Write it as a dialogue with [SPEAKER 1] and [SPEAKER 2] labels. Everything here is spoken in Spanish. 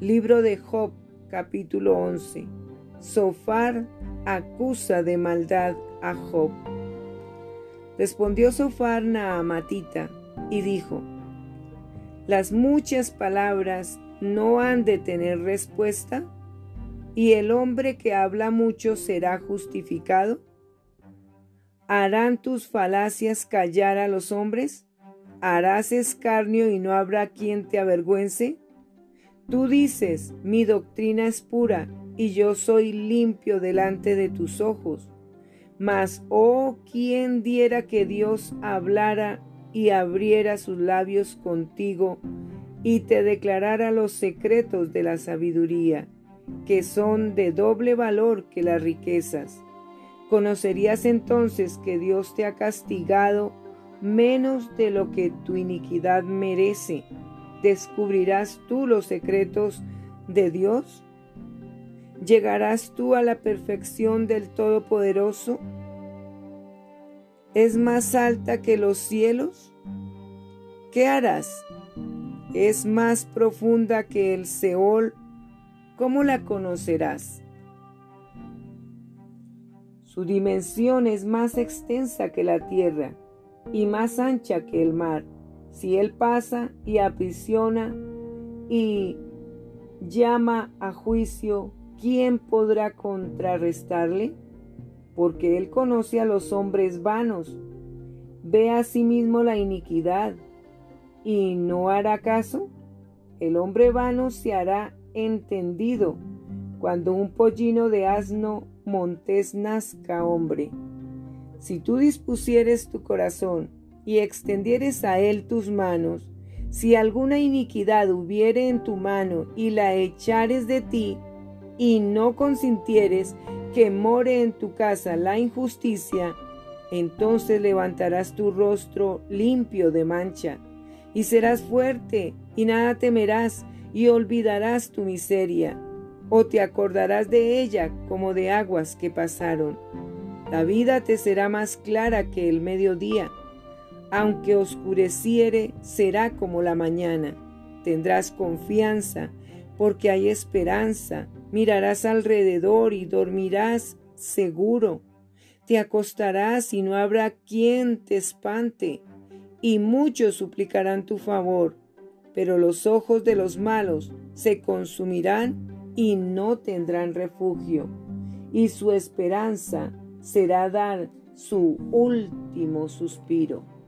[SPEAKER 1] Libro de Job, capítulo 11. Sofar acusa de maldad a Job. Respondió Sofar Naamatita y dijo, Las muchas palabras no han de tener respuesta, y el hombre que habla mucho será justificado. ¿Harán tus falacias callar a los hombres? ¿Harás escarnio y no habrá quien te avergüence? Tú dices, mi doctrina es pura y yo soy limpio delante de tus ojos. Mas, oh, quien diera que Dios hablara y abriera sus labios contigo y te declarara los secretos de la sabiduría, que son de doble valor que las riquezas. Conocerías entonces que Dios te ha castigado menos de lo que tu iniquidad merece ¿Descubrirás tú los secretos de Dios? ¿Llegarás tú a la perfección del Todopoderoso? ¿Es más alta que los cielos? ¿Qué harás? ¿Es más profunda que el Seol? ¿Cómo la conocerás? Su dimensión es más extensa que la tierra y más ancha que el mar. Si Él pasa y aprisiona y llama a juicio, ¿quién podrá contrarrestarle? Porque Él conoce a los hombres vanos, ve a sí mismo la iniquidad y no hará caso. El hombre vano se hará entendido cuando un pollino de asno montes nazca hombre. Si tú dispusieres tu corazón y extendieres a él tus manos, si alguna iniquidad hubiere en tu mano y la echares de ti, y no consintieres que more en tu casa la injusticia, entonces levantarás tu rostro limpio de mancha, y serás fuerte, y nada temerás, y olvidarás tu miseria, o te acordarás de ella como de aguas que pasaron. La vida te será más clara que el mediodía, aunque oscureciere, será como la mañana. Tendrás confianza, porque hay esperanza. Mirarás alrededor y dormirás seguro. Te acostarás y no habrá quien te espante, y muchos suplicarán tu favor, pero los ojos de los malos se consumirán y no tendrán refugio, y su esperanza será dar su último suspiro.